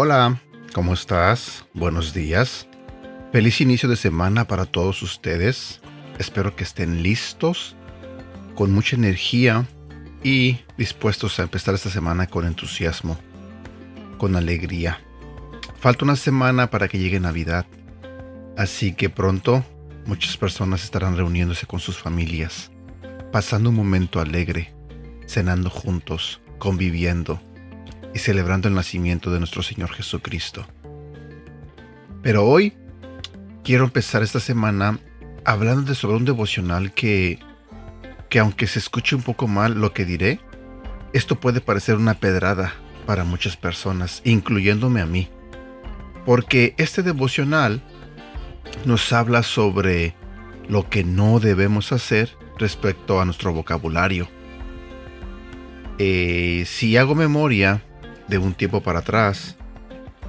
Hola, ¿cómo estás? Buenos días. Feliz inicio de semana para todos ustedes. Espero que estén listos, con mucha energía y dispuestos a empezar esta semana con entusiasmo, con alegría. Falta una semana para que llegue Navidad, así que pronto muchas personas estarán reuniéndose con sus familias, pasando un momento alegre, cenando juntos, conviviendo y celebrando el nacimiento de nuestro Señor Jesucristo. Pero hoy quiero empezar esta semana hablando sobre un devocional que, que aunque se escuche un poco mal lo que diré, esto puede parecer una pedrada para muchas personas, incluyéndome a mí. Porque este devocional nos habla sobre lo que no debemos hacer respecto a nuestro vocabulario. Eh, si hago memoria, de un tiempo para atrás,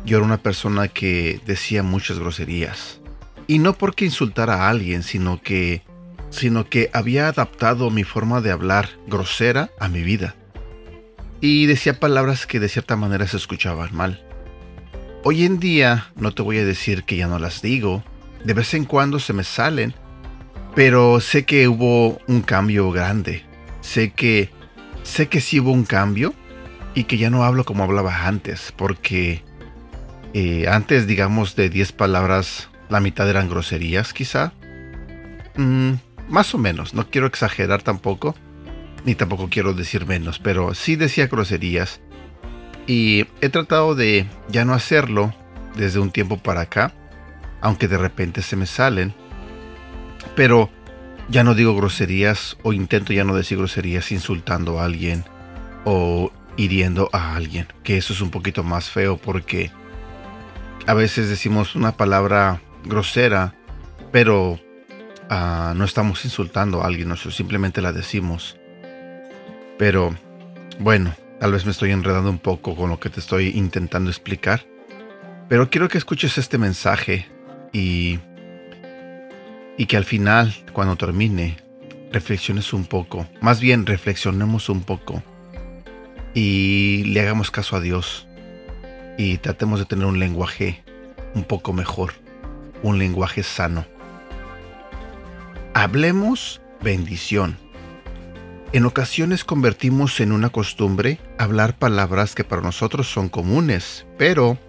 yo era una persona que decía muchas groserías. Y no porque insultara a alguien, sino que, sino que había adaptado mi forma de hablar grosera a mi vida. Y decía palabras que de cierta manera se escuchaban mal. Hoy en día no te voy a decir que ya no las digo, de vez en cuando se me salen, pero sé que hubo un cambio grande. Sé que sé que sí hubo un cambio y que ya no hablo como hablaba antes, porque eh, antes, digamos, de 10 palabras, la mitad eran groserías, quizá. Mm, más o menos, no quiero exagerar tampoco, ni tampoco quiero decir menos, pero sí decía groserías. Y he tratado de ya no hacerlo desde un tiempo para acá, aunque de repente se me salen. Pero ya no digo groserías o intento ya no decir groserías insultando a alguien o hiriendo a alguien. Que eso es un poquito más feo porque a veces decimos una palabra grosera, pero ah, no estamos insultando a alguien, simplemente la decimos. Pero bueno, tal vez me estoy enredando un poco con lo que te estoy intentando explicar. Pero quiero que escuches este mensaje y, y que al final, cuando termine, reflexiones un poco. Más bien, reflexionemos un poco y le hagamos caso a Dios y tratemos de tener un lenguaje un poco mejor, un lenguaje sano. Hablemos bendición. En ocasiones convertimos en una costumbre hablar palabras que para nosotros son comunes, pero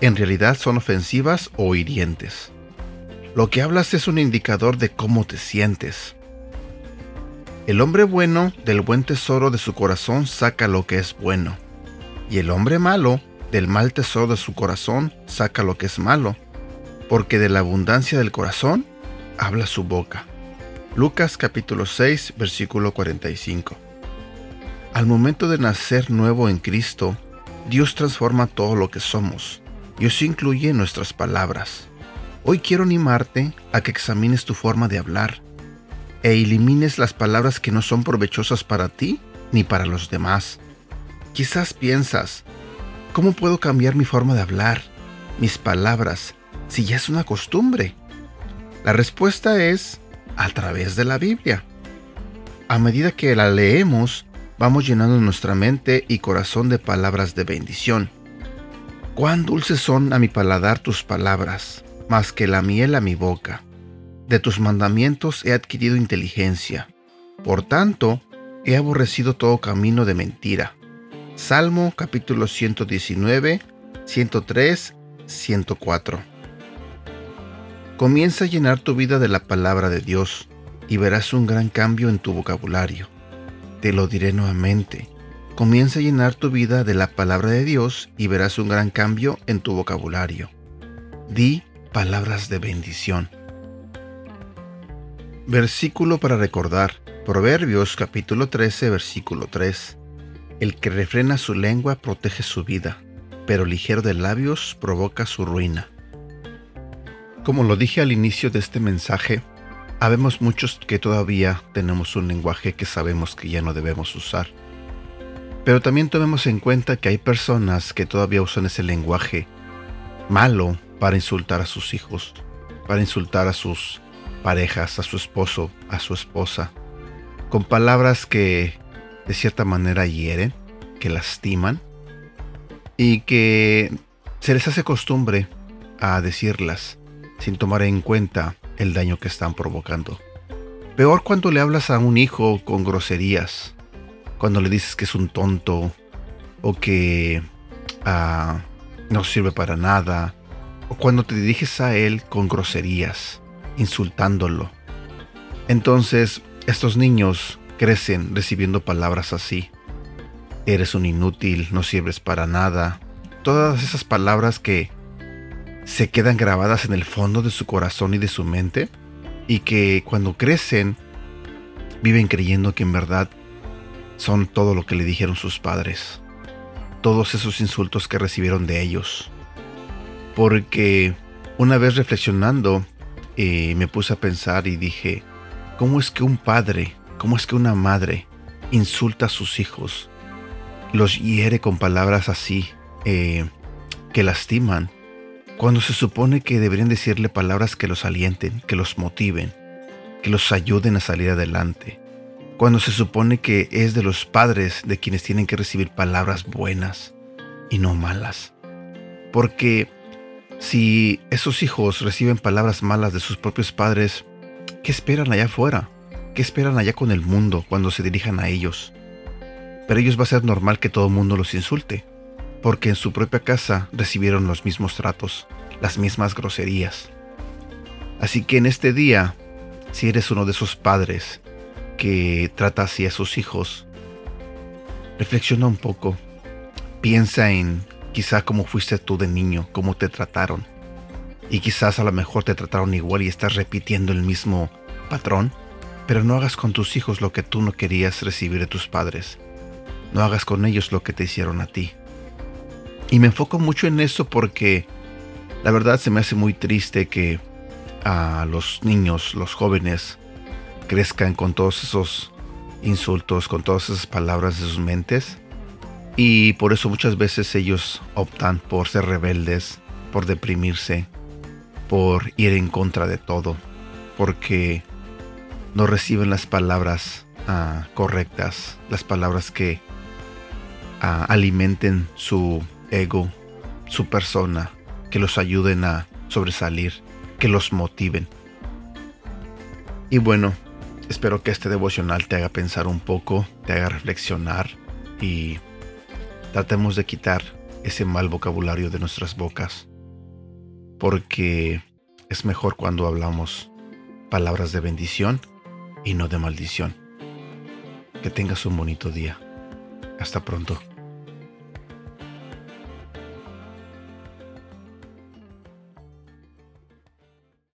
en realidad son ofensivas o hirientes. Lo que hablas es un indicador de cómo te sientes. El hombre bueno del buen tesoro de su corazón saca lo que es bueno, y el hombre malo del mal tesoro de su corazón saca lo que es malo, porque de la abundancia del corazón habla su boca. Lucas capítulo 6 versículo 45. Al momento de nacer nuevo en Cristo, Dios transforma todo lo que somos, y incluye nuestras palabras. Hoy quiero animarte a que examines tu forma de hablar e elimines las palabras que no son provechosas para ti ni para los demás. Quizás piensas, ¿cómo puedo cambiar mi forma de hablar, mis palabras, si ya es una costumbre? La respuesta es a través de la Biblia. A medida que la leemos, vamos llenando nuestra mente y corazón de palabras de bendición. Cuán dulces son a mi paladar tus palabras, más que la miel a mi boca. De tus mandamientos he adquirido inteligencia. Por tanto, he aborrecido todo camino de mentira. Salmo capítulo 119, 103, 104. Comienza a llenar tu vida de la palabra de Dios y verás un gran cambio en tu vocabulario. Te lo diré nuevamente. Comienza a llenar tu vida de la palabra de Dios y verás un gran cambio en tu vocabulario. Di palabras de bendición. Versículo para recordar. Proverbios capítulo 13, versículo 3. El que refrena su lengua protege su vida, pero ligero de labios provoca su ruina. Como lo dije al inicio de este mensaje, habemos muchos que todavía tenemos un lenguaje que sabemos que ya no debemos usar. Pero también tomemos en cuenta que hay personas que todavía usan ese lenguaje malo para insultar a sus hijos, para insultar a sus parejas, a su esposo, a su esposa, con palabras que de cierta manera hieren, que lastiman y que se les hace costumbre a decirlas sin tomar en cuenta el daño que están provocando. Peor cuando le hablas a un hijo con groserías, cuando le dices que es un tonto o que ah, no sirve para nada, o cuando te diriges a él con groserías, insultándolo. Entonces, estos niños crecen recibiendo palabras así. Eres un inútil, no sirves para nada. Todas esas palabras que se quedan grabadas en el fondo de su corazón y de su mente y que cuando crecen viven creyendo que en verdad son todo lo que le dijeron sus padres. Todos esos insultos que recibieron de ellos. Porque una vez reflexionando eh, me puse a pensar y dije, ¿cómo es que un padre, cómo es que una madre insulta a sus hijos? Los hiere con palabras así, eh, que lastiman cuando se supone que deberían decirle palabras que los alienten, que los motiven, que los ayuden a salir adelante. Cuando se supone que es de los padres de quienes tienen que recibir palabras buenas y no malas. Porque si esos hijos reciben palabras malas de sus propios padres, ¿qué esperan allá afuera? ¿Qué esperan allá con el mundo cuando se dirijan a ellos? Pero ellos va a ser normal que todo el mundo los insulte porque en su propia casa recibieron los mismos tratos, las mismas groserías. Así que en este día, si eres uno de esos padres que trata así a sus hijos, reflexiona un poco, piensa en quizá cómo fuiste tú de niño, cómo te trataron. Y quizás a lo mejor te trataron igual y estás repitiendo el mismo patrón, pero no hagas con tus hijos lo que tú no querías recibir de tus padres. No hagas con ellos lo que te hicieron a ti. Y me enfoco mucho en eso porque la verdad se me hace muy triste que a los niños, los jóvenes, crezcan con todos esos insultos, con todas esas palabras de sus mentes. Y por eso muchas veces ellos optan por ser rebeldes, por deprimirse, por ir en contra de todo, porque no reciben las palabras ah, correctas, las palabras que ah, alimenten su ego, su persona, que los ayuden a sobresalir, que los motiven. Y bueno, espero que este devocional te haga pensar un poco, te haga reflexionar y tratemos de quitar ese mal vocabulario de nuestras bocas, porque es mejor cuando hablamos palabras de bendición y no de maldición. Que tengas un bonito día. Hasta pronto.